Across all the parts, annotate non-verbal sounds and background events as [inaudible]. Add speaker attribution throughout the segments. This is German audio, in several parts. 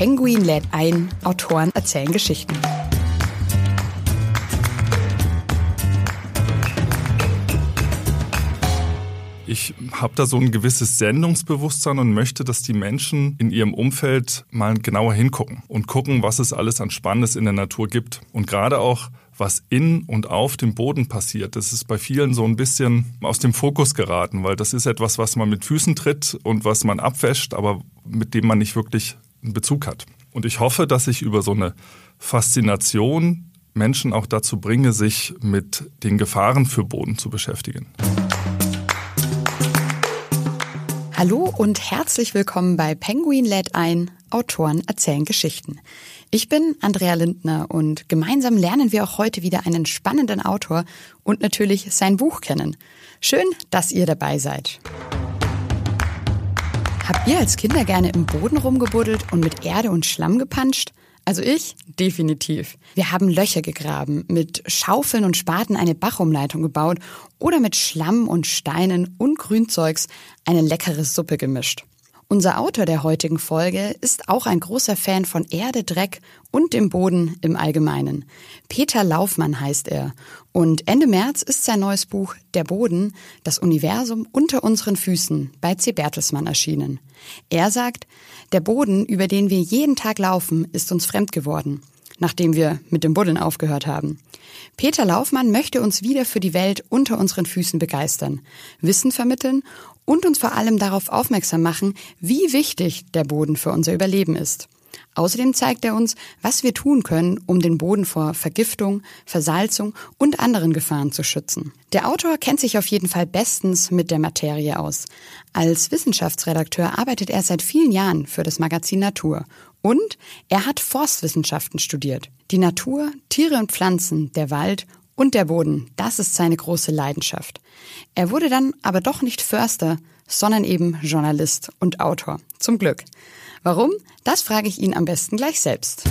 Speaker 1: Penguin lädt ein, Autoren erzählen Geschichten.
Speaker 2: Ich habe da so ein gewisses Sendungsbewusstsein und möchte, dass die Menschen in ihrem Umfeld mal genauer hingucken und gucken, was es alles an Spannendes in der Natur gibt. Und gerade auch, was in und auf dem Boden passiert, das ist bei vielen so ein bisschen aus dem Fokus geraten, weil das ist etwas, was man mit Füßen tritt und was man abwäscht, aber mit dem man nicht wirklich einen Bezug hat. Und ich hoffe, dass ich über so eine Faszination Menschen auch dazu bringe, sich mit den Gefahren für Boden zu beschäftigen.
Speaker 1: Hallo und herzlich willkommen bei Penguin lädt ein, Autoren erzählen Geschichten. Ich bin Andrea Lindner und gemeinsam lernen wir auch heute wieder einen spannenden Autor und natürlich sein Buch kennen. Schön, dass ihr dabei seid. Habt ihr als Kinder gerne im Boden rumgebuddelt und mit Erde und Schlamm gepanscht? Also ich definitiv. Wir haben Löcher gegraben, mit Schaufeln und Spaten eine Bachumleitung gebaut oder mit Schlamm und Steinen und Grünzeugs eine leckere Suppe gemischt. Unser Autor der heutigen Folge ist auch ein großer Fan von Erde, Dreck und dem Boden im Allgemeinen. Peter Laufmann heißt er. Und Ende März ist sein neues Buch Der Boden, das Universum unter unseren Füßen bei C. Bertelsmann erschienen. Er sagt, der Boden, über den wir jeden Tag laufen, ist uns fremd geworden, nachdem wir mit dem Buddeln aufgehört haben. Peter Laufmann möchte uns wieder für die Welt unter unseren Füßen begeistern, Wissen vermitteln und uns vor allem darauf aufmerksam machen, wie wichtig der Boden für unser Überleben ist. Außerdem zeigt er uns, was wir tun können, um den Boden vor Vergiftung, Versalzung und anderen Gefahren zu schützen. Der Autor kennt sich auf jeden Fall bestens mit der Materie aus. Als Wissenschaftsredakteur arbeitet er seit vielen Jahren für das Magazin Natur. Und er hat Forstwissenschaften studiert. Die Natur, Tiere und Pflanzen, der Wald und der Boden, das ist seine große Leidenschaft. Er wurde dann aber doch nicht Förster, sondern eben Journalist und Autor. Zum Glück. Warum? Das frage ich ihn am besten gleich selbst.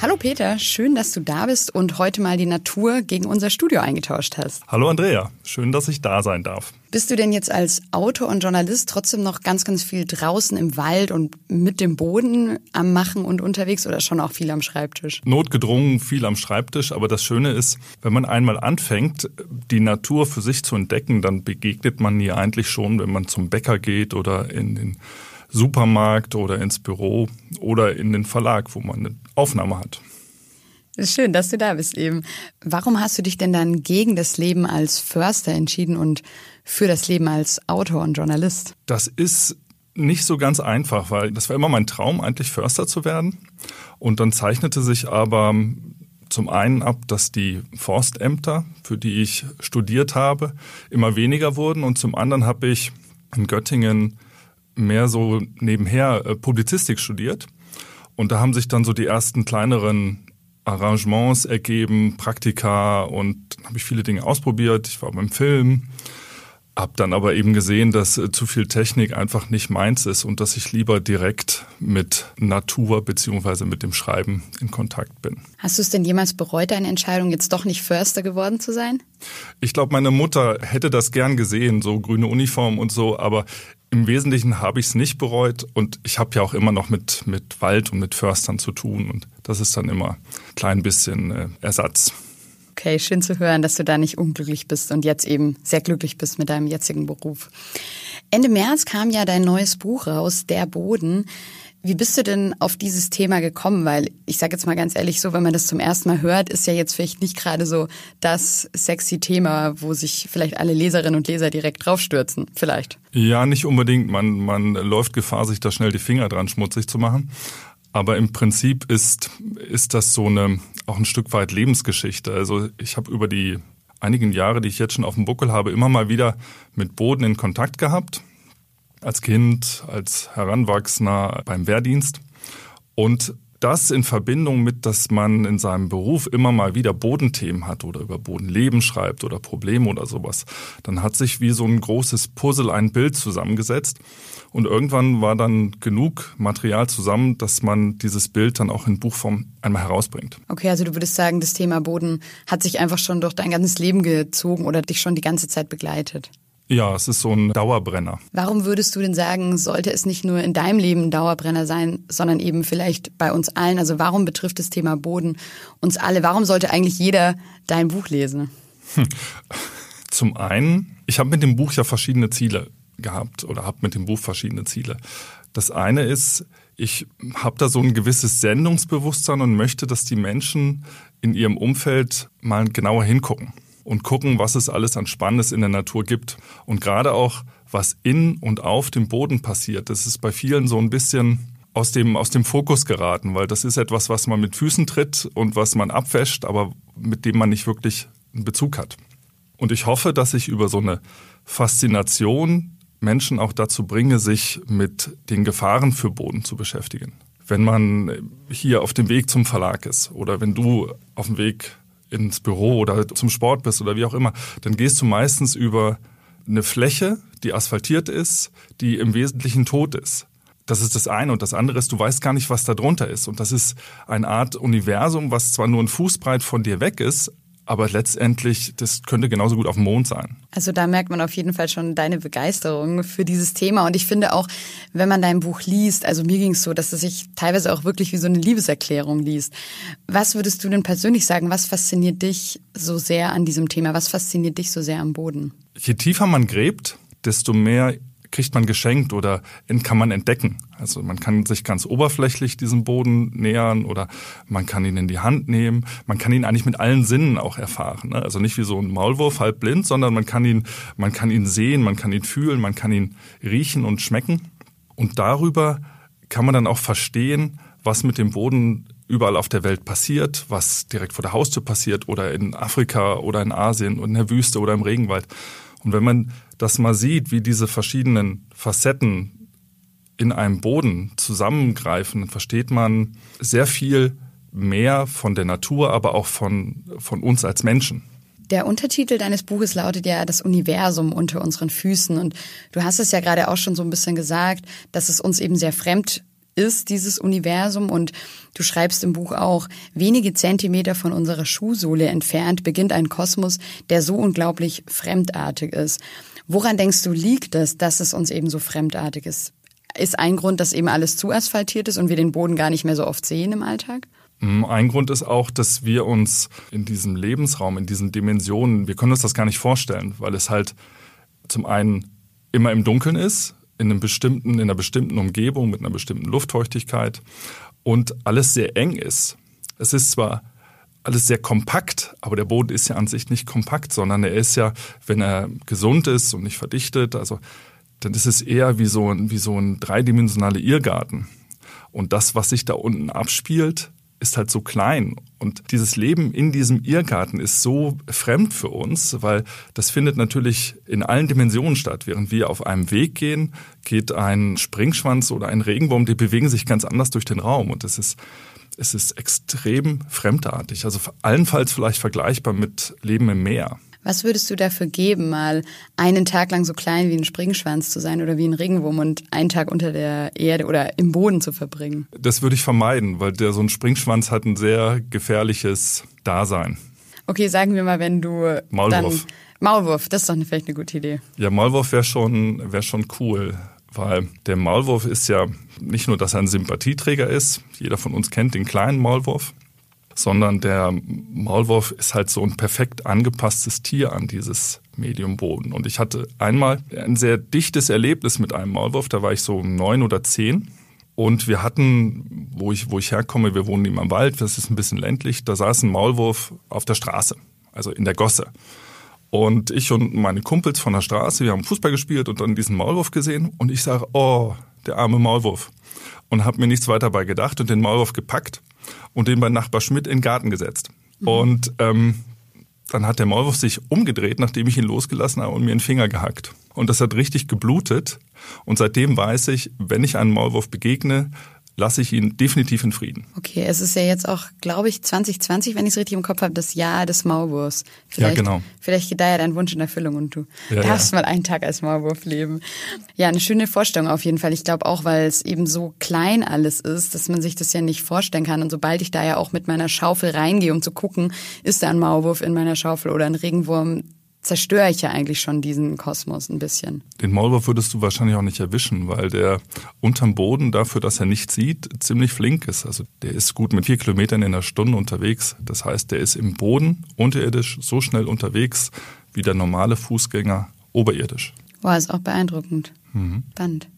Speaker 1: Hallo Peter, schön, dass du da bist und heute mal die Natur gegen unser Studio eingetauscht hast.
Speaker 2: Hallo Andrea, schön, dass ich da sein darf.
Speaker 1: Bist du denn jetzt als Autor und Journalist trotzdem noch ganz, ganz viel draußen im Wald und mit dem Boden am Machen und unterwegs oder schon auch viel am Schreibtisch?
Speaker 2: Notgedrungen viel am Schreibtisch, aber das Schöne ist, wenn man einmal anfängt, die Natur für sich zu entdecken, dann begegnet man ihr eigentlich schon, wenn man zum Bäcker geht oder in den Supermarkt oder ins Büro oder in den Verlag, wo man eine Aufnahme hat.
Speaker 1: Schön, dass du da bist eben. Warum hast du dich denn dann gegen das Leben als Förster entschieden und für das Leben als Autor und Journalist?
Speaker 2: Das ist nicht so ganz einfach, weil das war immer mein Traum, eigentlich Förster zu werden. Und dann zeichnete sich aber zum einen ab, dass die Forstämter, für die ich studiert habe, immer weniger wurden. Und zum anderen habe ich in Göttingen mehr so nebenher äh, Publizistik studiert. Und da haben sich dann so die ersten kleineren Arrangements ergeben, Praktika und dann habe ich viele Dinge ausprobiert. Ich war beim Film, habe dann aber eben gesehen, dass äh, zu viel Technik einfach nicht meins ist und dass ich lieber direkt mit Natur beziehungsweise mit dem Schreiben in Kontakt bin.
Speaker 1: Hast du es denn jemals bereut, deine Entscheidung jetzt doch nicht Förster geworden zu sein?
Speaker 2: Ich glaube, meine Mutter hätte das gern gesehen, so grüne Uniform und so, aber im Wesentlichen habe ich es nicht bereut und ich habe ja auch immer noch mit, mit Wald und mit Förstern zu tun und das ist dann immer ein klein bisschen äh, Ersatz.
Speaker 1: Okay, schön zu hören, dass du da nicht unglücklich bist und jetzt eben sehr glücklich bist mit deinem jetzigen Beruf. Ende März kam ja dein neues Buch raus, Der Boden. Wie bist du denn auf dieses Thema gekommen? Weil ich sage jetzt mal ganz ehrlich, so wenn man das zum ersten Mal hört, ist ja jetzt vielleicht nicht gerade so das sexy Thema, wo sich vielleicht alle Leserinnen und Leser direkt draufstürzen. Vielleicht.
Speaker 2: Ja, nicht unbedingt. Man, man läuft Gefahr, sich da schnell die Finger dran schmutzig zu machen. Aber im Prinzip ist, ist das so eine, auch ein Stück weit Lebensgeschichte. Also ich habe über die einigen Jahre, die ich jetzt schon auf dem Buckel habe, immer mal wieder mit Boden in Kontakt gehabt. Als Kind, als Heranwachsender beim Wehrdienst. Und das in Verbindung mit, dass man in seinem Beruf immer mal wieder Bodenthemen hat oder über Bodenleben schreibt oder Probleme oder sowas, dann hat sich wie so ein großes Puzzle ein Bild zusammengesetzt. Und irgendwann war dann genug Material zusammen, dass man dieses Bild dann auch in Buchform einmal herausbringt.
Speaker 1: Okay, also du würdest sagen, das Thema Boden hat sich einfach schon durch dein ganzes Leben gezogen oder dich schon die ganze Zeit begleitet.
Speaker 2: Ja, es ist so ein Dauerbrenner.
Speaker 1: Warum würdest du denn sagen, sollte es nicht nur in deinem Leben ein Dauerbrenner sein, sondern eben vielleicht bei uns allen? Also warum betrifft das Thema Boden uns alle? Warum sollte eigentlich jeder dein Buch lesen? Hm.
Speaker 2: Zum einen, ich habe mit dem Buch ja verschiedene Ziele gehabt oder habe mit dem Buch verschiedene Ziele. Das eine ist, ich habe da so ein gewisses Sendungsbewusstsein und möchte, dass die Menschen in ihrem Umfeld mal genauer hingucken und gucken, was es alles an Spannendes in der Natur gibt. Und gerade auch, was in und auf dem Boden passiert, das ist bei vielen so ein bisschen aus dem, aus dem Fokus geraten, weil das ist etwas, was man mit Füßen tritt und was man abwäscht, aber mit dem man nicht wirklich einen Bezug hat. Und ich hoffe, dass ich über so eine Faszination Menschen auch dazu bringe, sich mit den Gefahren für Boden zu beschäftigen. Wenn man hier auf dem Weg zum Verlag ist oder wenn du auf dem Weg ins Büro oder zum Sport bist oder wie auch immer, dann gehst du meistens über eine Fläche, die asphaltiert ist, die im Wesentlichen tot ist. Das ist das eine. Und das andere ist, du weißt gar nicht, was da drunter ist. Und das ist eine Art Universum, was zwar nur ein Fußbreit von dir weg ist, aber letztendlich, das könnte genauso gut auf dem Mond sein.
Speaker 1: Also da merkt man auf jeden Fall schon deine Begeisterung für dieses Thema. Und ich finde auch, wenn man dein Buch liest, also mir ging es so, dass es sich teilweise auch wirklich wie so eine Liebeserklärung liest. Was würdest du denn persönlich sagen, was fasziniert dich so sehr an diesem Thema? Was fasziniert dich so sehr am Boden?
Speaker 2: Je tiefer man gräbt, desto mehr kriegt man geschenkt oder kann man entdecken. Also man kann sich ganz oberflächlich diesem Boden nähern oder man kann ihn in die Hand nehmen. Man kann ihn eigentlich mit allen Sinnen auch erfahren. Ne? Also nicht wie so ein Maulwurf halb blind, sondern man kann ihn, man kann ihn sehen, man kann ihn fühlen, man kann ihn riechen und schmecken. Und darüber kann man dann auch verstehen, was mit dem Boden überall auf der Welt passiert, was direkt vor der Haustür passiert oder in Afrika oder in Asien und in der Wüste oder im Regenwald. Und wenn man das mal sieht, wie diese verschiedenen Facetten in einem Boden zusammengreifen, versteht man sehr viel mehr von der Natur, aber auch von, von uns als Menschen.
Speaker 1: Der Untertitel deines Buches lautet ja das Universum unter unseren Füßen. Und du hast es ja gerade auch schon so ein bisschen gesagt, dass es uns eben sehr fremd ist, dieses Universum. Und du schreibst im Buch auch, wenige Zentimeter von unserer Schuhsohle entfernt beginnt ein Kosmos, der so unglaublich fremdartig ist. Woran denkst du, liegt es, dass es uns eben so fremdartig ist? Ist ein Grund, dass eben alles zu asphaltiert ist und wir den Boden gar nicht mehr so oft sehen im Alltag?
Speaker 2: Mm, ein Grund ist auch, dass wir uns in diesem Lebensraum, in diesen Dimensionen, wir können uns das gar nicht vorstellen, weil es halt zum einen immer im Dunkeln ist, in, einem bestimmten, in einer bestimmten Umgebung mit einer bestimmten Luftfeuchtigkeit und alles sehr eng ist. Es ist zwar alles sehr kompakt, aber der Boden ist ja an sich nicht kompakt, sondern er ist ja, wenn er gesund ist und nicht verdichtet, also dann ist es eher wie so ein, wie so ein dreidimensionaler Irrgarten. Und das, was sich da unten abspielt, ist halt so klein. Und dieses Leben in diesem Irrgarten ist so fremd für uns, weil das findet natürlich in allen Dimensionen statt. Während wir auf einem Weg gehen, geht ein Springschwanz oder ein Regenwurm, die bewegen sich ganz anders durch den Raum. Und es ist, es ist extrem fremdartig. Also allenfalls vielleicht vergleichbar mit Leben im Meer.
Speaker 1: Was würdest du dafür geben, mal einen Tag lang so klein wie ein Springschwanz zu sein oder wie ein Regenwurm und einen Tag unter der Erde oder im Boden zu verbringen?
Speaker 2: Das würde ich vermeiden, weil der so ein Springschwanz hat ein sehr gefährliches Dasein.
Speaker 1: Okay, sagen wir mal, wenn du
Speaker 2: Maulwurf.
Speaker 1: Dann, Maulwurf, das ist doch vielleicht eine gute Idee.
Speaker 2: Ja, Maulwurf wäre schon, wär schon cool, weil der Maulwurf ist ja nicht nur, dass er ein Sympathieträger ist, jeder von uns kennt den kleinen Maulwurf, sondern der Maulwurf ist halt so ein perfekt angepasstes Tier an dieses Medium Boden. Und ich hatte einmal ein sehr dichtes Erlebnis mit einem Maulwurf, da war ich so neun oder zehn. Und wir hatten, wo ich, wo ich herkomme, wir wohnen im Wald, das ist ein bisschen ländlich, da saß ein Maulwurf auf der Straße, also in der Gosse. Und ich und meine Kumpels von der Straße, wir haben Fußball gespielt und dann diesen Maulwurf gesehen und ich sage, oh, der arme Maulwurf. Und habe mir nichts weiter bei gedacht und den Maulwurf gepackt und den bei Nachbar Schmidt in den Garten gesetzt. Mhm. Und ähm, dann hat der Maulwurf sich umgedreht, nachdem ich ihn losgelassen habe und mir den Finger gehackt. Und das hat richtig geblutet. Und seitdem weiß ich, wenn ich einem Maulwurf begegne, lasse ich ihn definitiv in Frieden.
Speaker 1: Okay, es ist ja jetzt auch, glaube ich, 2020, wenn ich es richtig im Kopf habe, das Jahr des Maulwurfs. Vielleicht,
Speaker 2: ja, genau.
Speaker 1: Vielleicht geht da ja dein Wunsch in Erfüllung und du
Speaker 2: ja,
Speaker 1: darfst
Speaker 2: ja.
Speaker 1: mal einen Tag als Maulwurf leben. Ja, eine schöne Vorstellung auf jeden Fall. Ich glaube auch, weil es eben so klein alles ist, dass man sich das ja nicht vorstellen kann. Und sobald ich da ja auch mit meiner Schaufel reingehe, um zu gucken, ist da ein Maulwurf in meiner Schaufel oder ein Regenwurm, zerstöre ich ja eigentlich schon diesen Kosmos ein bisschen.
Speaker 2: Den Maulwurf würdest du wahrscheinlich auch nicht erwischen, weil der unterm Boden dafür, dass er nicht sieht, ziemlich flink ist. Also der ist gut mit vier Kilometern in der Stunde unterwegs. Das heißt, der ist im Boden unterirdisch so schnell unterwegs wie der normale Fußgänger oberirdisch.
Speaker 1: Boah, ist auch beeindruckend. Mhm. Spannend.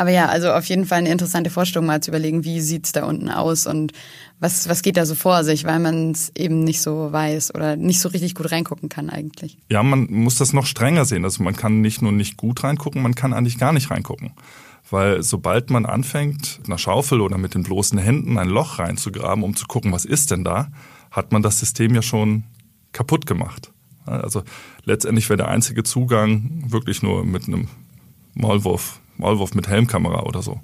Speaker 1: Aber ja, also auf jeden Fall eine interessante Vorstellung, mal zu überlegen, wie sieht's da unten aus und was, was geht da so vor sich, weil man es eben nicht so weiß oder nicht so richtig gut reingucken kann eigentlich.
Speaker 2: Ja, man muss das noch strenger sehen. Also man kann nicht nur nicht gut reingucken, man kann eigentlich gar nicht reingucken. Weil sobald man anfängt, mit einer Schaufel oder mit den bloßen Händen ein Loch reinzugraben, um zu gucken, was ist denn da, hat man das System ja schon kaputt gemacht. Also letztendlich wäre der einzige Zugang wirklich nur mit einem Maulwurf Maulwurf mit Helmkamera oder so.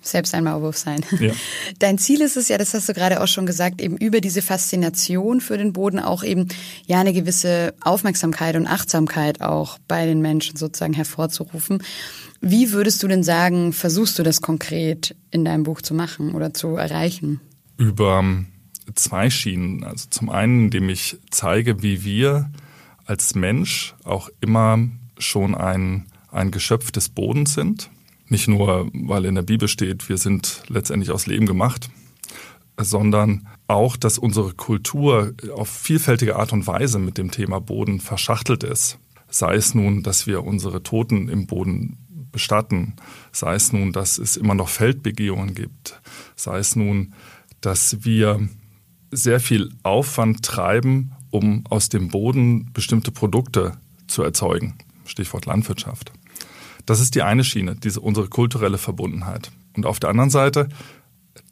Speaker 1: Selbst ein Maulwurf sein.
Speaker 2: Ja. [laughs]
Speaker 1: Dein Ziel ist es ja, das hast du gerade auch schon gesagt, eben über diese Faszination für den Boden auch eben ja eine gewisse Aufmerksamkeit und Achtsamkeit auch bei den Menschen sozusagen hervorzurufen. Wie würdest du denn sagen, versuchst du das konkret in deinem Buch zu machen oder zu erreichen?
Speaker 2: Über ähm, zwei Schienen. Also zum einen, indem ich zeige, wie wir als Mensch auch immer schon ein ein Geschöpf des Bodens sind. Nicht nur, weil in der Bibel steht, wir sind letztendlich aus Leben gemacht, sondern auch, dass unsere Kultur auf vielfältige Art und Weise mit dem Thema Boden verschachtelt ist. Sei es nun, dass wir unsere Toten im Boden bestatten, sei es nun, dass es immer noch Feldbegehungen gibt, sei es nun, dass wir sehr viel Aufwand treiben, um aus dem Boden bestimmte Produkte zu erzeugen. Stichwort Landwirtschaft. Das ist die eine Schiene, diese, unsere kulturelle Verbundenheit. Und auf der anderen Seite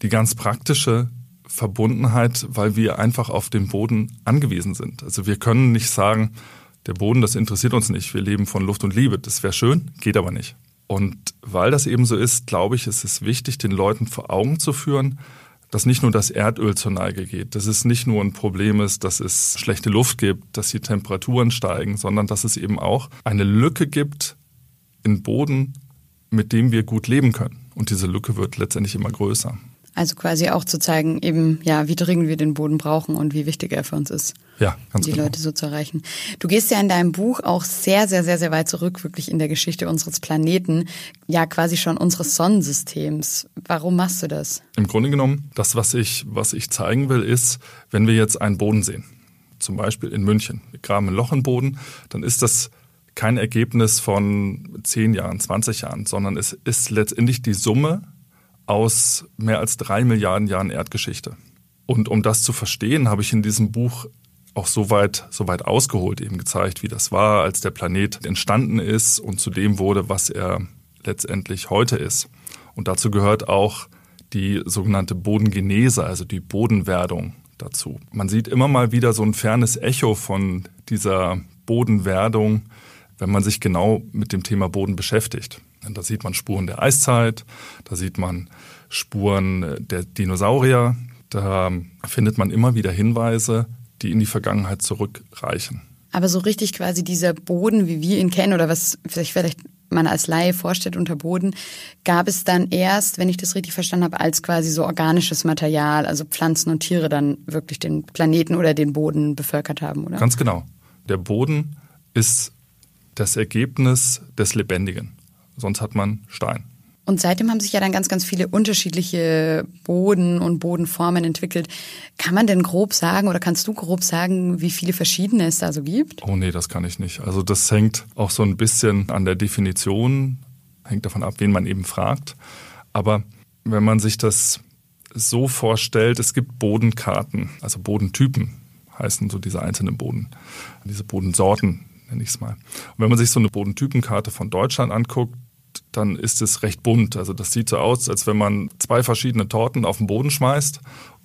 Speaker 2: die ganz praktische Verbundenheit, weil wir einfach auf den Boden angewiesen sind. Also wir können nicht sagen, der Boden, das interessiert uns nicht, wir leben von Luft und Liebe. Das wäre schön, geht aber nicht. Und weil das eben so ist, glaube ich, ist es wichtig, den Leuten vor Augen zu führen, dass nicht nur das Erdöl zur Neige geht, dass es nicht nur ein Problem ist, dass es schlechte Luft gibt, dass die Temperaturen steigen, sondern dass es eben auch eine Lücke gibt in Boden, mit dem wir gut leben können. Und diese Lücke wird letztendlich immer größer.
Speaker 1: Also quasi auch zu zeigen, eben, ja, wie dringend wir den Boden brauchen und wie wichtig er für uns ist.
Speaker 2: Ja, ganz
Speaker 1: die
Speaker 2: genau.
Speaker 1: Leute so zu erreichen. Du gehst ja in deinem Buch auch sehr, sehr, sehr, sehr weit zurück, wirklich in der Geschichte unseres Planeten, ja quasi schon unseres Sonnensystems. Warum machst du das?
Speaker 2: Im Grunde genommen, das, was ich, was ich zeigen will, ist, wenn wir jetzt einen Boden sehen, zum Beispiel in München, wir graben ein Loch im Boden, dann ist das kein Ergebnis von 10 Jahren, 20 Jahren, sondern es ist letztendlich die Summe aus mehr als drei Milliarden Jahren Erdgeschichte. Und um das zu verstehen, habe ich in diesem Buch auch so weit, so weit ausgeholt eben gezeigt, wie das war, als der Planet entstanden ist und zu dem wurde, was er letztendlich heute ist. Und dazu gehört auch die sogenannte Bodengenese, also die Bodenwerdung dazu. Man sieht immer mal wieder so ein fernes Echo von dieser Bodenwerdung, wenn man sich genau mit dem Thema Boden beschäftigt. Da sieht man Spuren der Eiszeit, da sieht man Spuren der Dinosaurier, da findet man immer wieder Hinweise, die in die Vergangenheit zurückreichen.
Speaker 1: Aber so richtig quasi dieser Boden, wie wir ihn kennen oder was sich vielleicht man als Laie vorstellt unter Boden, gab es dann erst, wenn ich das richtig verstanden habe, als quasi so organisches Material, also Pflanzen und Tiere dann wirklich den Planeten oder den Boden bevölkert haben, oder?
Speaker 2: Ganz genau. Der Boden ist das Ergebnis des Lebendigen. Sonst hat man Stein.
Speaker 1: Und seitdem haben sich ja dann ganz, ganz viele unterschiedliche Boden und Bodenformen entwickelt. Kann man denn grob sagen oder kannst du grob sagen, wie viele verschiedene es da so gibt?
Speaker 2: Oh nee, das kann ich nicht. Also das hängt auch so ein bisschen an der Definition, hängt davon ab, wen man eben fragt. Aber wenn man sich das so vorstellt, es gibt Bodenkarten, also Bodentypen heißen so diese einzelnen Boden, diese Bodensorten nenne ich es mal. Und wenn man sich so eine Bodentypenkarte von Deutschland anguckt, dann ist es recht bunt. Also das sieht so aus, als wenn man zwei verschiedene Torten auf den Boden schmeißt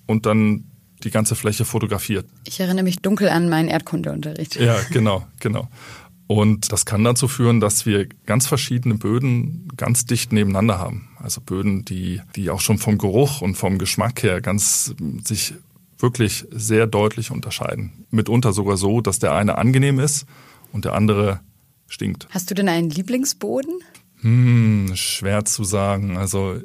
Speaker 2: und dann die ganze Fläche fotografiert.
Speaker 1: Ich erinnere mich dunkel an meinen Erdkundeunterricht.
Speaker 2: Ja, genau, genau. Und das kann dazu führen, dass wir ganz verschiedene Böden ganz dicht nebeneinander haben. Also Böden, die, die auch schon vom Geruch und vom Geschmack her ganz sich wirklich sehr deutlich unterscheiden. Mitunter sogar so, dass der eine angenehm ist und der andere stinkt.
Speaker 1: Hast du denn einen Lieblingsboden?
Speaker 2: Hm, schwer zu sagen. Also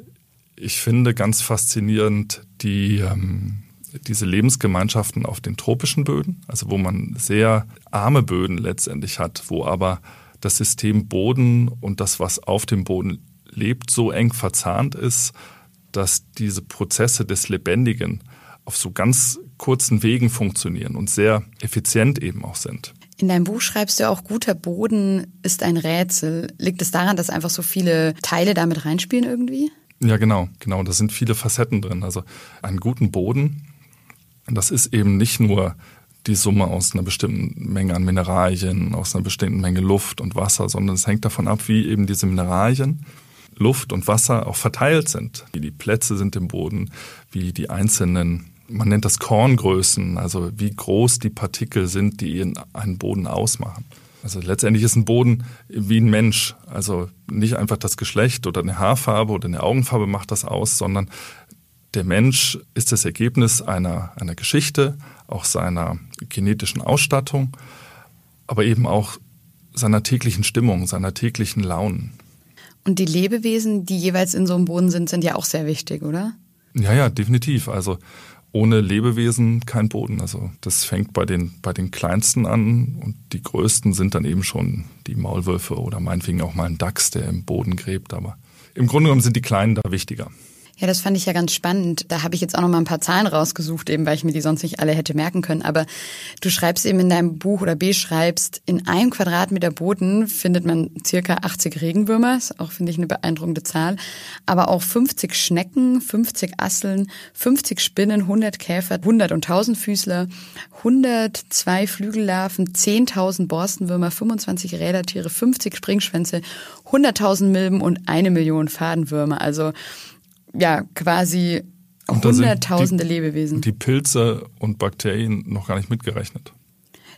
Speaker 2: ich finde ganz faszinierend die ähm, diese Lebensgemeinschaften auf den tropischen Böden, also wo man sehr arme Böden letztendlich hat, wo aber das System Boden und das, was auf dem Boden lebt, so eng verzahnt ist, dass diese Prozesse des Lebendigen auf so ganz kurzen Wegen funktionieren und sehr effizient eben auch sind.
Speaker 1: In deinem Buch schreibst du auch, guter Boden ist ein Rätsel. Liegt es daran, dass einfach so viele Teile damit reinspielen irgendwie?
Speaker 2: Ja, genau, genau. Da sind viele Facetten drin. Also einen guten Boden das ist eben nicht nur die Summe aus einer bestimmten Menge an Mineralien, aus einer bestimmten Menge Luft und Wasser, sondern es hängt davon ab, wie eben diese Mineralien, Luft und Wasser auch verteilt sind, wie die Plätze sind im Boden, wie die einzelnen, man nennt das Korngrößen, also wie groß die Partikel sind, die einen Boden ausmachen. Also letztendlich ist ein Boden wie ein Mensch. Also nicht einfach das Geschlecht oder eine Haarfarbe oder eine Augenfarbe macht das aus, sondern der Mensch ist das Ergebnis einer, einer Geschichte, auch seiner genetischen Ausstattung, aber eben auch seiner täglichen Stimmung, seiner täglichen Launen.
Speaker 1: Und die Lebewesen, die jeweils in so einem Boden sind, sind ja auch sehr wichtig, oder?
Speaker 2: Ja, ja, definitiv. Also ohne Lebewesen kein Boden. Also das fängt bei den, bei den kleinsten an und die größten sind dann eben schon die Maulwürfe oder meinetwegen auch mal ein Dachs, der im Boden gräbt. Aber im Grunde genommen sind die Kleinen da wichtiger.
Speaker 1: Ja, das fand ich ja ganz spannend. Da habe ich jetzt auch noch mal ein paar Zahlen rausgesucht, eben weil ich mir die sonst nicht alle hätte merken können. Aber du schreibst eben in deinem Buch oder beschreibst, in einem Quadratmeter Boden findet man circa 80 Regenwürmer, ist auch, finde ich, eine beeindruckende Zahl. Aber auch 50 Schnecken, 50 Asseln, 50 Spinnen, 100 Käfer, 100 und 1000 Füßler, 102 Flügellarven, 10.000 Borstenwürmer, 25 Rädertiere, 50 Springschwänze, 100.000 Milben und eine Million Fadenwürmer. Also ja quasi hunderttausende
Speaker 2: die,
Speaker 1: Lebewesen.
Speaker 2: Die Pilze und Bakterien noch gar nicht mitgerechnet.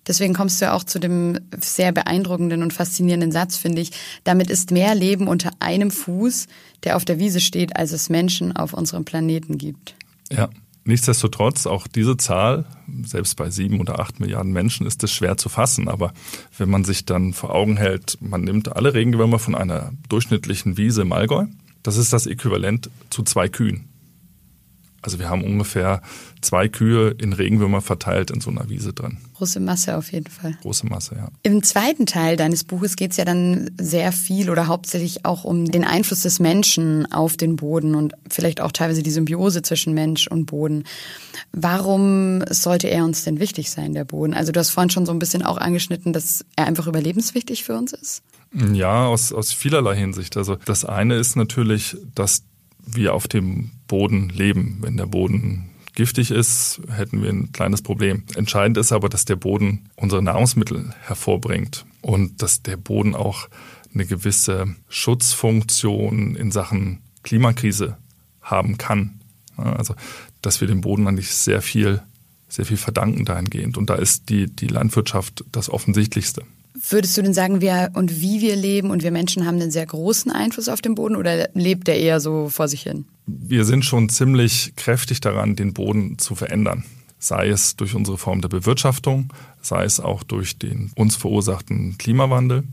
Speaker 1: Deswegen kommst du ja auch zu dem sehr beeindruckenden und faszinierenden Satz, finde ich. Damit ist mehr Leben unter einem Fuß, der auf der Wiese steht, als es Menschen auf unserem Planeten gibt.
Speaker 2: Ja, nichtsdestotrotz, auch diese Zahl, selbst bei sieben oder acht Milliarden Menschen, ist es schwer zu fassen. Aber wenn man sich dann vor Augen hält, man nimmt alle Regenwürmer von einer durchschnittlichen Wiese im Allgäu, das ist das Äquivalent zu zwei Kühen. Also wir haben ungefähr zwei Kühe in Regenwürmer verteilt in so einer Wiese drin.
Speaker 1: Große Masse auf jeden Fall.
Speaker 2: Große Masse, ja.
Speaker 1: Im zweiten Teil deines Buches geht es ja dann sehr viel oder hauptsächlich auch um den Einfluss des Menschen auf den Boden und vielleicht auch teilweise die Symbiose zwischen Mensch und Boden. Warum sollte er uns denn wichtig sein, der Boden? Also du hast vorhin schon so ein bisschen auch angeschnitten, dass er einfach überlebenswichtig für uns ist.
Speaker 2: Ja, aus, aus vielerlei Hinsicht. Also das eine ist natürlich, dass wir auf dem Boden leben. Wenn der Boden giftig ist, hätten wir ein kleines Problem. Entscheidend ist aber, dass der Boden unsere Nahrungsmittel hervorbringt und dass der Boden auch eine gewisse Schutzfunktion in Sachen Klimakrise haben kann. Also, dass wir dem Boden eigentlich sehr viel, sehr viel verdanken dahingehend. Und da ist die, die Landwirtschaft das Offensichtlichste.
Speaker 1: Würdest du denn sagen, wir und wie wir leben und wir Menschen haben einen sehr großen Einfluss auf den Boden oder lebt der eher so vor sich hin?
Speaker 2: Wir sind schon ziemlich kräftig daran, den Boden zu verändern. Sei es durch unsere Form der Bewirtschaftung, sei es auch durch den uns verursachten Klimawandel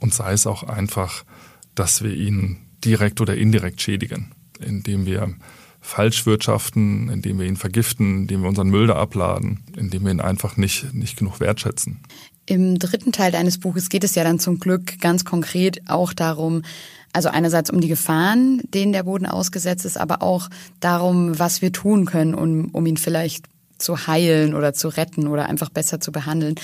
Speaker 2: und sei es auch einfach, dass wir ihn direkt oder indirekt schädigen, indem wir falsch wirtschaften, indem wir ihn vergiften, indem wir unseren Müll da abladen, indem wir ihn einfach nicht, nicht genug wertschätzen.
Speaker 1: Im dritten Teil deines Buches geht es ja dann zum Glück ganz konkret auch darum, also einerseits um die Gefahren, denen der Boden ausgesetzt ist, aber auch darum, was wir tun können, um, um ihn vielleicht zu heilen oder zu retten oder einfach besser zu behandeln.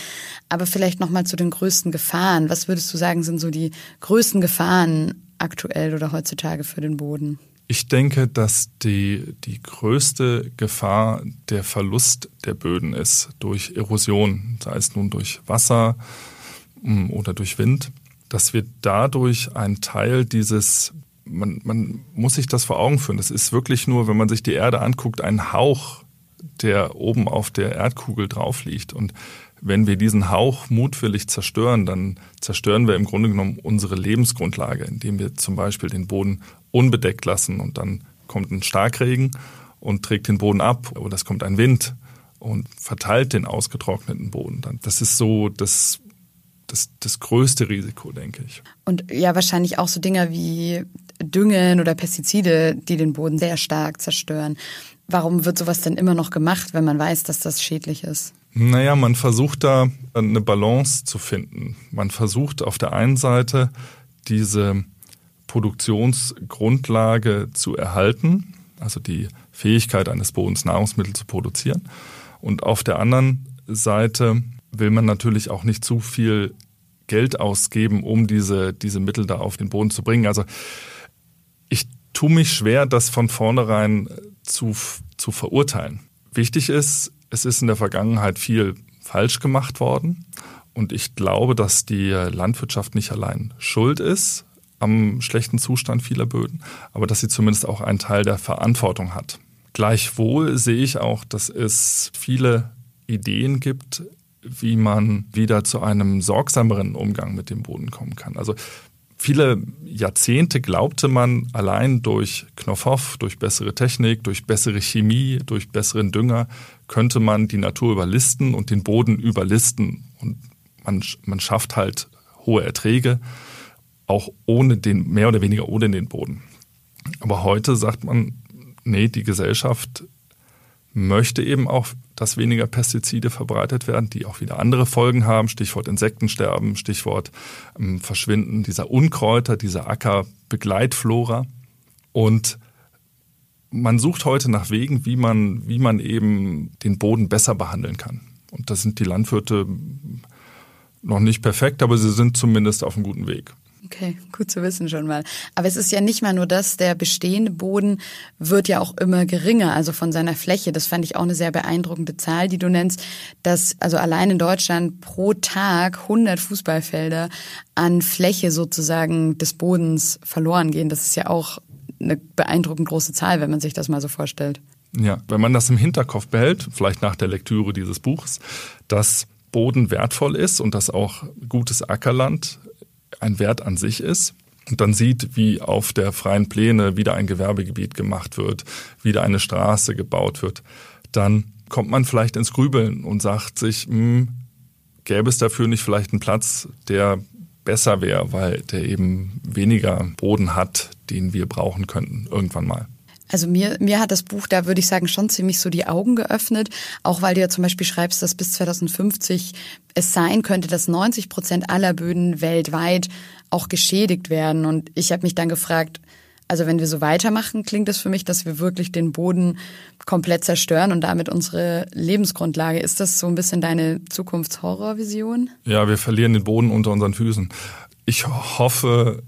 Speaker 1: Aber vielleicht nochmal zu den größten Gefahren. Was würdest du sagen, sind so die größten Gefahren aktuell oder heutzutage für den Boden?
Speaker 2: Ich denke, dass die, die größte Gefahr der Verlust der Böden ist durch Erosion, sei es nun durch Wasser mm, oder durch Wind, dass wir dadurch einen Teil dieses, man, man muss sich das vor Augen führen, das ist wirklich nur, wenn man sich die Erde anguckt, ein Hauch der oben auf der Erdkugel drauf liegt. Und wenn wir diesen Hauch mutwillig zerstören, dann zerstören wir im Grunde genommen unsere Lebensgrundlage, indem wir zum Beispiel den Boden unbedeckt lassen und dann kommt ein Starkregen und trägt den Boden ab oder es kommt ein Wind und verteilt den ausgetrockneten Boden. Das ist so das, das, das größte Risiko, denke ich.
Speaker 1: Und ja, wahrscheinlich auch so Dinge wie Düngen oder Pestizide, die den Boden sehr stark zerstören. Warum wird sowas denn immer noch gemacht, wenn man weiß, dass das schädlich ist?
Speaker 2: Naja, man versucht da eine Balance zu finden. Man versucht auf der einen Seite diese Produktionsgrundlage zu erhalten, also die Fähigkeit eines Bodens Nahrungsmittel zu produzieren. Und auf der anderen Seite will man natürlich auch nicht zu viel Geld ausgeben, um diese, diese Mittel da auf den Boden zu bringen. Also ich tue mich schwer, das von vornherein zu, zu verurteilen. Wichtig ist, es ist in der Vergangenheit viel falsch gemacht worden. Und ich glaube, dass die Landwirtschaft nicht allein schuld ist am schlechten Zustand vieler Böden, aber dass sie zumindest auch einen Teil der Verantwortung hat. Gleichwohl sehe ich auch, dass es viele Ideen gibt, wie man wieder zu einem sorgsameren Umgang mit dem Boden kommen kann. Also viele Jahrzehnte glaubte man allein durch Knopfhoff, durch bessere Technik, durch bessere Chemie, durch besseren Dünger könnte man die Natur überlisten und den Boden überlisten und man, man schafft halt hohe Erträge, auch ohne den, mehr oder weniger ohne den Boden. Aber heute sagt man, nee, die Gesellschaft möchte eben auch, dass weniger Pestizide verbreitet werden, die auch wieder andere Folgen haben. Stichwort Insektensterben, Stichwort ähm, Verschwinden dieser Unkräuter, dieser Ackerbegleitflora. Und man sucht heute nach Wegen, wie man, wie man eben den Boden besser behandeln kann. Und da sind die Landwirte noch nicht perfekt, aber sie sind zumindest auf einem guten Weg.
Speaker 1: Okay, gut zu wissen schon mal. Aber es ist ja nicht mal nur das, der bestehende Boden wird ja auch immer geringer, also von seiner Fläche. Das fand ich auch eine sehr beeindruckende Zahl, die du nennst, dass also allein in Deutschland pro Tag 100 Fußballfelder an Fläche sozusagen des Bodens verloren gehen. Das ist ja auch eine beeindruckend große Zahl, wenn man sich das mal so vorstellt.
Speaker 2: Ja, wenn man das im Hinterkopf behält, vielleicht nach der Lektüre dieses Buchs, dass Boden wertvoll ist und dass auch gutes Ackerland ein Wert an sich ist und dann sieht, wie auf der freien Pläne wieder ein Gewerbegebiet gemacht wird, wieder eine Straße gebaut wird, dann kommt man vielleicht ins Grübeln und sagt sich, mh, hm, gäbe es dafür nicht vielleicht einen Platz, der besser wäre, weil der eben weniger Boden hat, den wir brauchen könnten irgendwann mal.
Speaker 1: Also mir, mir hat das Buch da, würde ich sagen, schon ziemlich so die Augen geöffnet. Auch weil du ja zum Beispiel schreibst, dass bis 2050 es sein könnte, dass 90 Prozent aller Böden weltweit auch geschädigt werden. Und ich habe mich dann gefragt, also wenn wir so weitermachen, klingt es für mich, dass wir wirklich den Boden komplett zerstören und damit unsere Lebensgrundlage. Ist das so ein bisschen deine Zukunftshorrorvision?
Speaker 2: Ja, wir verlieren den Boden unter unseren Füßen. Ich hoffe,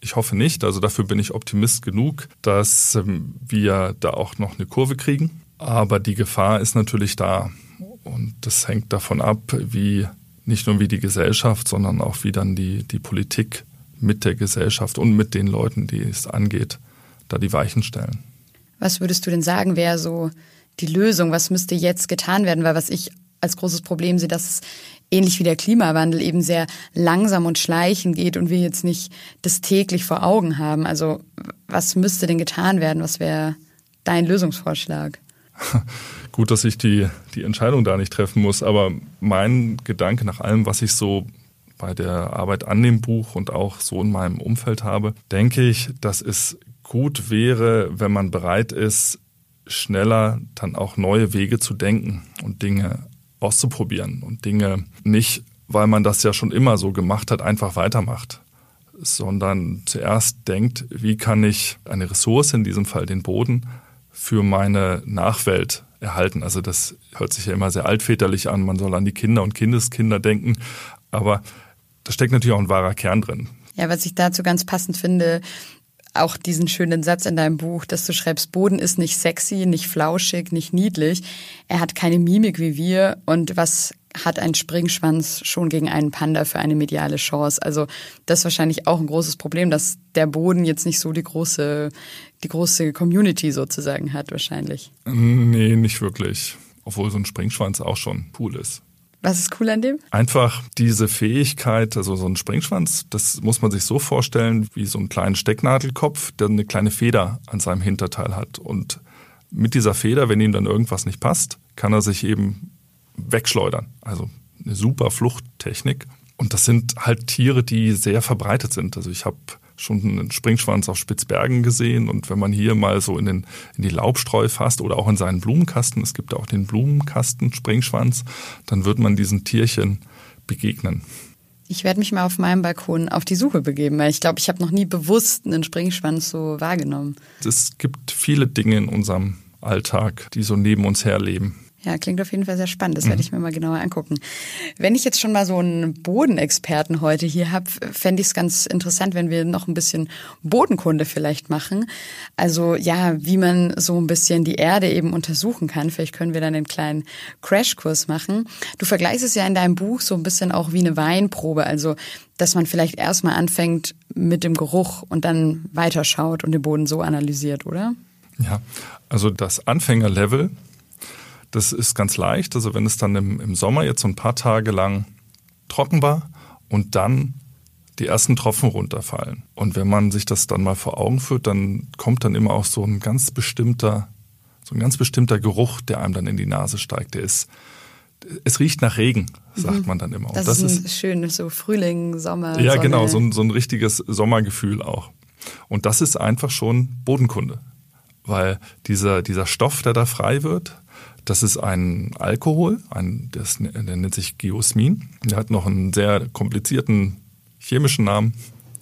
Speaker 2: ich hoffe nicht, also dafür bin ich Optimist genug, dass ähm, wir da auch noch eine Kurve kriegen. Aber die Gefahr ist natürlich da. Und das hängt davon ab, wie nicht nur wie die Gesellschaft, sondern auch wie dann die, die Politik mit der Gesellschaft und mit den Leuten, die es angeht, da die Weichen stellen.
Speaker 1: Was würdest du denn sagen, wäre so die Lösung? Was müsste jetzt getan werden? Weil was ich als großes Problem sehe, dass es ähnlich wie der Klimawandel eben sehr langsam und schleichend geht und wir jetzt nicht das täglich vor Augen haben. Also was müsste denn getan werden? Was wäre dein Lösungsvorschlag? [laughs]
Speaker 2: Gut, dass ich die, die Entscheidung da nicht treffen muss, aber mein Gedanke nach allem, was ich so bei der Arbeit an dem Buch und auch so in meinem Umfeld habe, denke ich, dass es gut wäre, wenn man bereit ist, schneller dann auch neue Wege zu denken und Dinge auszuprobieren und Dinge nicht, weil man das ja schon immer so gemacht hat, einfach weitermacht, sondern zuerst denkt, wie kann ich eine Ressource, in diesem Fall den Boden, für meine Nachwelt erhalten. Also das hört sich ja immer sehr altväterlich an, man soll an die Kinder und Kindeskinder denken, aber da steckt natürlich auch ein wahrer Kern drin.
Speaker 1: Ja, was ich dazu ganz passend finde, auch diesen schönen Satz in deinem Buch, dass du schreibst, Boden ist nicht sexy, nicht flauschig, nicht niedlich. Er hat keine Mimik wie wir. Und was hat ein Springschwanz schon gegen einen Panda für eine mediale Chance? Also das ist wahrscheinlich auch ein großes Problem, dass der Boden jetzt nicht so die große, die große Community sozusagen hat wahrscheinlich.
Speaker 2: Nee, nicht wirklich. Obwohl so ein Springschwanz auch schon cool ist.
Speaker 1: Was ist cool an dem?
Speaker 2: Einfach diese Fähigkeit, also so ein Springschwanz, das muss man sich so vorstellen wie so einen kleinen Stecknadelkopf, der eine kleine Feder an seinem Hinterteil hat. Und mit dieser Feder, wenn ihm dann irgendwas nicht passt, kann er sich eben wegschleudern. Also eine super Fluchttechnik. Und das sind halt Tiere, die sehr verbreitet sind. Also ich habe schon einen Springschwanz auf Spitzbergen gesehen und wenn man hier mal so in, den, in die Laubstreu fasst oder auch in seinen Blumenkasten, es gibt auch den Blumenkasten Springschwanz, dann wird man diesen Tierchen begegnen.
Speaker 1: Ich werde mich mal auf meinem Balkon auf die Suche begeben, weil ich glaube, ich habe noch nie bewusst einen Springschwanz so wahrgenommen.
Speaker 2: Es gibt viele Dinge in unserem Alltag, die so neben uns herleben.
Speaker 1: Ja, klingt auf jeden Fall sehr spannend. Das mhm. werde ich mir mal genauer angucken. Wenn ich jetzt schon mal so einen Bodenexperten heute hier habe, fände ich es ganz interessant, wenn wir noch ein bisschen Bodenkunde vielleicht machen. Also ja, wie man so ein bisschen die Erde eben untersuchen kann. Vielleicht können wir dann einen kleinen Crashkurs machen. Du vergleichst es ja in deinem Buch so ein bisschen auch wie eine Weinprobe. Also dass man vielleicht erstmal anfängt mit dem Geruch und dann weiterschaut und den Boden so analysiert, oder?
Speaker 2: Ja, also das Anfängerlevel das ist ganz leicht. Also wenn es dann im, im Sommer jetzt so ein paar Tage lang trocken war und dann die ersten Tropfen runterfallen. Und wenn man sich das dann mal vor Augen führt, dann kommt dann immer auch so ein ganz bestimmter, so ein ganz bestimmter Geruch, der einem dann in die Nase steigt. Der ist, es riecht nach Regen, sagt mhm. man dann immer.
Speaker 1: Das, das ist, ist schön, so Frühling, Sommer.
Speaker 2: Ja, Sonne. genau, so ein, so ein richtiges Sommergefühl auch. Und das ist einfach schon Bodenkunde. Weil dieser, dieser Stoff, der da frei wird, das ist ein Alkohol, ein, das, der nennt sich Geosmin. Der hat noch einen sehr komplizierten chemischen Namen,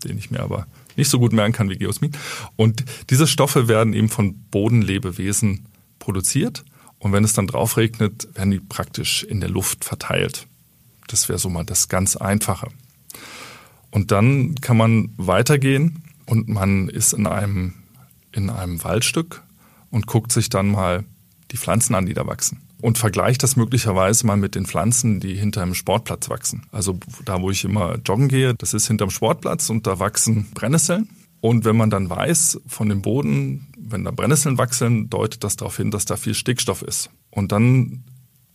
Speaker 2: den ich mir aber nicht so gut merken kann wie Geosmin. Und diese Stoffe werden eben von Bodenlebewesen produziert. Und wenn es dann drauf regnet, werden die praktisch in der Luft verteilt. Das wäre so mal das ganz Einfache. Und dann kann man weitergehen und man ist in einem, in einem Waldstück und guckt sich dann mal die Pflanzen an, die da wachsen. Und vergleicht das möglicherweise mal mit den Pflanzen, die hinter einem Sportplatz wachsen. Also da, wo ich immer joggen gehe, das ist hinterm Sportplatz und da wachsen Brennnesseln. Und wenn man dann weiß von dem Boden, wenn da Brennnesseln wachsen, deutet das darauf hin, dass da viel Stickstoff ist. Und dann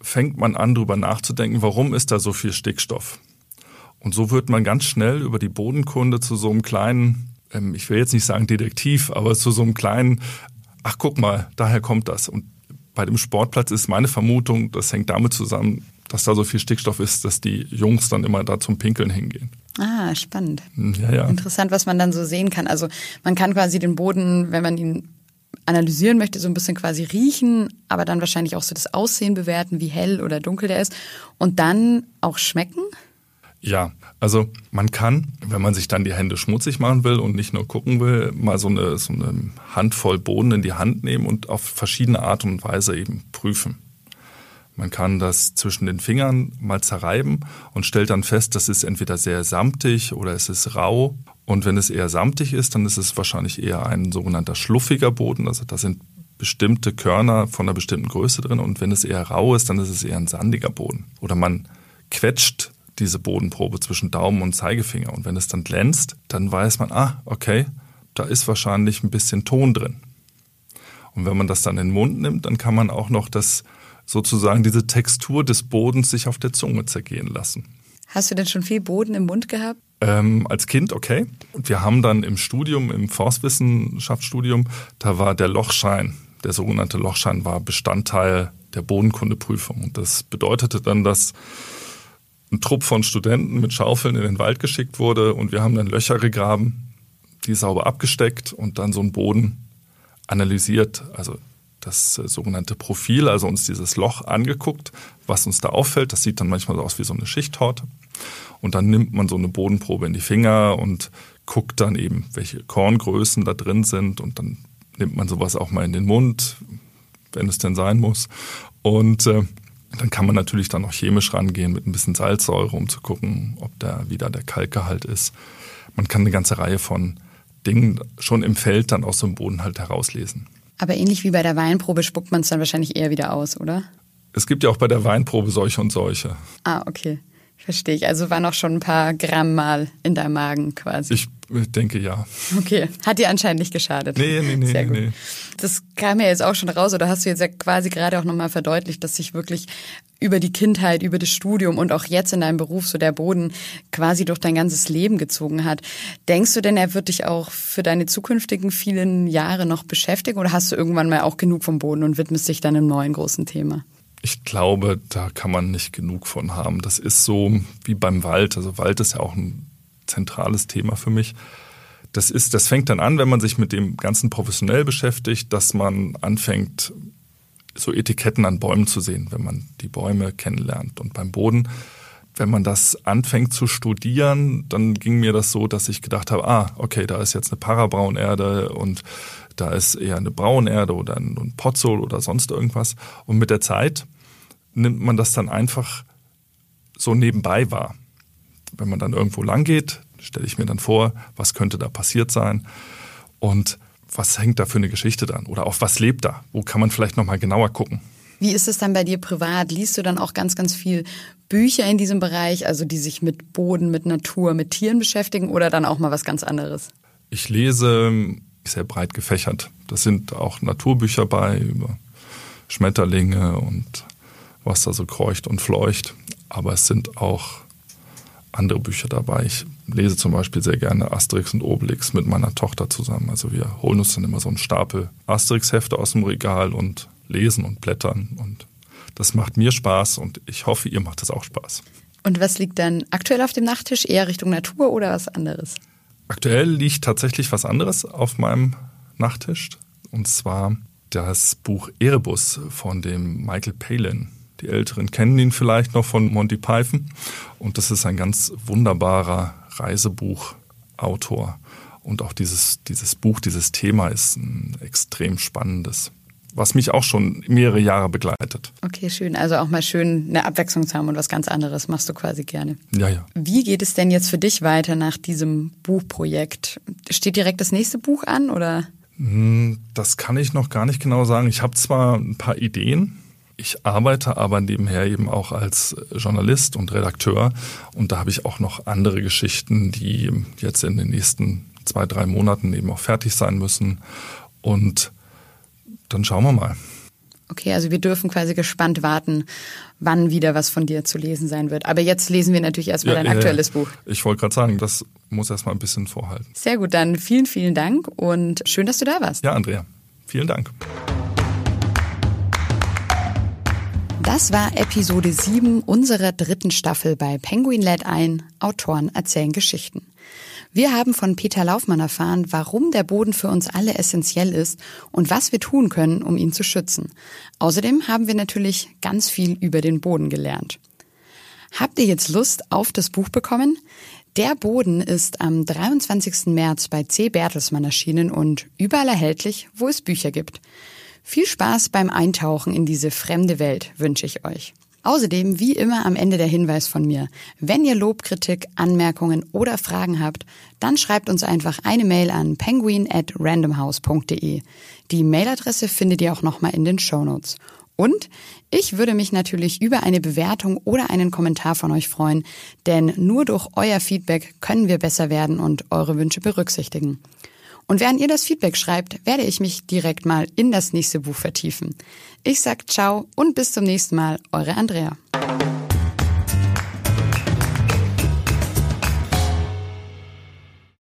Speaker 2: fängt man an, darüber nachzudenken, warum ist da so viel Stickstoff? Und so wird man ganz schnell über die Bodenkunde zu so einem kleinen, ähm, ich will jetzt nicht sagen Detektiv, aber zu so einem kleinen, ach guck mal, daher kommt das. Und bei dem Sportplatz ist meine Vermutung, das hängt damit zusammen, dass da so viel Stickstoff ist, dass die Jungs dann immer da zum Pinkeln hingehen.
Speaker 1: Ah, spannend.
Speaker 2: Hm, ja, ja.
Speaker 1: Interessant, was man dann so sehen kann. Also man kann quasi den Boden, wenn man ihn analysieren möchte, so ein bisschen quasi riechen, aber dann wahrscheinlich auch so das Aussehen bewerten, wie hell oder dunkel der ist und dann auch schmecken.
Speaker 2: Ja, also man kann, wenn man sich dann die Hände schmutzig machen will und nicht nur gucken will, mal so eine, so eine Handvoll Boden in die Hand nehmen und auf verschiedene Art und Weise eben prüfen. Man kann das zwischen den Fingern mal zerreiben und stellt dann fest, das ist entweder sehr samtig oder es ist rau. Und wenn es eher samtig ist, dann ist es wahrscheinlich eher ein sogenannter schluffiger Boden. Also da sind bestimmte Körner von einer bestimmten Größe drin. Und wenn es eher rau ist, dann ist es eher ein sandiger Boden. Oder man quetscht diese Bodenprobe zwischen Daumen und Zeigefinger. Und wenn es dann glänzt, dann weiß man, ah, okay, da ist wahrscheinlich ein bisschen Ton drin. Und wenn man das dann in den Mund nimmt, dann kann man auch noch das sozusagen diese Textur des Bodens sich auf der Zunge zergehen lassen.
Speaker 1: Hast du denn schon viel Boden im Mund gehabt?
Speaker 2: Ähm, als Kind, okay. Und wir haben dann im Studium, im Forstwissenschaftsstudium, da war der Lochschein, der sogenannte Lochschein war Bestandteil der Bodenkundeprüfung. Und das bedeutete dann, dass ein Trupp von Studenten mit Schaufeln in den Wald geschickt wurde und wir haben dann Löcher gegraben, die sauber abgesteckt und dann so einen Boden analysiert, also das äh, sogenannte Profil, also uns dieses Loch angeguckt, was uns da auffällt. Das sieht dann manchmal aus wie so eine Schichthaut. Und dann nimmt man so eine Bodenprobe in die Finger und guckt dann eben, welche Korngrößen da drin sind. Und dann nimmt man sowas auch mal in den Mund, wenn es denn sein muss. Und äh, dann kann man natürlich dann noch chemisch rangehen mit ein bisschen Salzsäure, um zu gucken, ob da wieder der Kalkgehalt ist. Man kann eine ganze Reihe von Dingen schon im Feld dann aus dem Boden halt herauslesen.
Speaker 1: Aber ähnlich wie bei der Weinprobe spuckt man es dann wahrscheinlich eher wieder aus, oder?
Speaker 2: Es gibt ja auch bei der Weinprobe solche und solche.
Speaker 1: Ah, okay. Verstehe ich. Also waren auch schon ein paar Gramm mal in deinem Magen quasi.
Speaker 2: Ich denke ja.
Speaker 1: Okay. Hat dir anscheinend nicht geschadet.
Speaker 2: Nee, nee, nee.
Speaker 1: Sehr gut.
Speaker 2: nee.
Speaker 1: Das kam ja jetzt auch schon raus, oder hast du jetzt ja quasi gerade auch nochmal verdeutlicht, dass sich wirklich über die Kindheit, über das Studium und auch jetzt in deinem Beruf so der Boden quasi durch dein ganzes Leben gezogen hat. Denkst du denn, er wird dich auch für deine zukünftigen vielen Jahre noch beschäftigen oder hast du irgendwann mal auch genug vom Boden und widmest dich dann einem neuen großen Thema?
Speaker 2: Ich glaube, da kann man nicht genug von haben. Das ist so wie beim Wald. Also Wald ist ja auch ein zentrales Thema für mich. Das ist, das fängt dann an, wenn man sich mit dem Ganzen professionell beschäftigt, dass man anfängt, so Etiketten an Bäumen zu sehen, wenn man die Bäume kennenlernt. Und beim Boden, wenn man das anfängt zu studieren, dann ging mir das so, dass ich gedacht habe, ah, okay, da ist jetzt eine Parabraunerde und da ist eher eine Braunerde oder ein Potzol oder sonst irgendwas. Und mit der Zeit nimmt man das dann einfach so nebenbei wahr. Wenn man dann irgendwo lang geht, stelle ich mir dann vor, was könnte da passiert sein und was hängt da für eine Geschichte dann oder auf was lebt da? Wo kann man vielleicht noch mal genauer gucken?
Speaker 1: Wie ist es dann bei dir privat? Liest du dann auch ganz, ganz viel Bücher in diesem Bereich, also die sich mit Boden, mit Natur, mit Tieren beschäftigen oder dann auch mal was ganz anderes?
Speaker 2: Ich lese sehr breit gefächert. Das sind auch Naturbücher bei über Schmetterlinge und was da so kreucht und fleucht. Aber es sind auch andere Bücher dabei. Ich lese zum Beispiel sehr gerne Asterix und Obelix mit meiner Tochter zusammen. Also wir holen uns dann immer so einen Stapel Asterix-Hefte aus dem Regal und lesen und blättern. Und das macht mir Spaß und ich hoffe, ihr macht es auch Spaß.
Speaker 1: Und was liegt dann aktuell auf dem Nachttisch? Eher Richtung Natur oder was anderes?
Speaker 2: Aktuell liegt tatsächlich was anderes auf meinem Nachttisch. Und zwar das Buch Erebus von dem Michael Palin. Die Älteren kennen ihn vielleicht noch von Monty Python. Und das ist ein ganz wunderbarer Reisebuchautor. Und auch dieses, dieses Buch, dieses Thema ist ein extrem spannendes, was mich auch schon mehrere Jahre begleitet.
Speaker 1: Okay, schön. Also auch mal schön eine Abwechslung zu haben und was ganz anderes machst du quasi gerne.
Speaker 2: Ja, ja.
Speaker 1: Wie geht es denn jetzt für dich weiter nach diesem Buchprojekt? Steht direkt das nächste Buch an oder?
Speaker 2: Hm, das kann ich noch gar nicht genau sagen. Ich habe zwar ein paar Ideen, ich arbeite aber nebenher eben auch als Journalist und Redakteur und da habe ich auch noch andere Geschichten, die jetzt in den nächsten zwei, drei Monaten eben auch fertig sein müssen. Und dann schauen wir mal.
Speaker 1: Okay, also wir dürfen quasi gespannt warten, wann wieder was von dir zu lesen sein wird. Aber jetzt lesen wir natürlich erstmal ja, dein aktuelles
Speaker 2: äh,
Speaker 1: Buch.
Speaker 2: Ich wollte gerade sagen, das muss erstmal ein bisschen vorhalten.
Speaker 1: Sehr gut, dann vielen, vielen Dank und schön, dass du da warst.
Speaker 2: Ja, Andrea, vielen Dank.
Speaker 1: Das war Episode 7 unserer dritten Staffel bei Penguin lädt ein, Autoren erzählen Geschichten. Wir haben von Peter Laufmann erfahren, warum der Boden für uns alle essentiell ist und was wir tun können, um ihn zu schützen. Außerdem haben wir natürlich ganz viel über den Boden gelernt. Habt ihr jetzt Lust auf das Buch bekommen? Der Boden ist am 23. März bei C. Bertelsmann erschienen und überall erhältlich, wo es Bücher gibt. Viel Spaß beim Eintauchen in diese fremde Welt wünsche ich euch. Außerdem, wie immer am Ende der Hinweis von mir. Wenn ihr Lob, Kritik, Anmerkungen oder Fragen habt, dann schreibt uns einfach eine Mail an penguin at randomhouse.de. Die Mailadresse findet ihr auch nochmal in den Show Notes. Und ich würde mich natürlich über eine Bewertung oder einen Kommentar von euch freuen, denn nur durch euer Feedback können wir besser werden und eure Wünsche berücksichtigen. Und während ihr das Feedback schreibt, werde ich mich direkt mal in das nächste Buch vertiefen. Ich sag ciao und bis zum nächsten Mal, eure Andrea.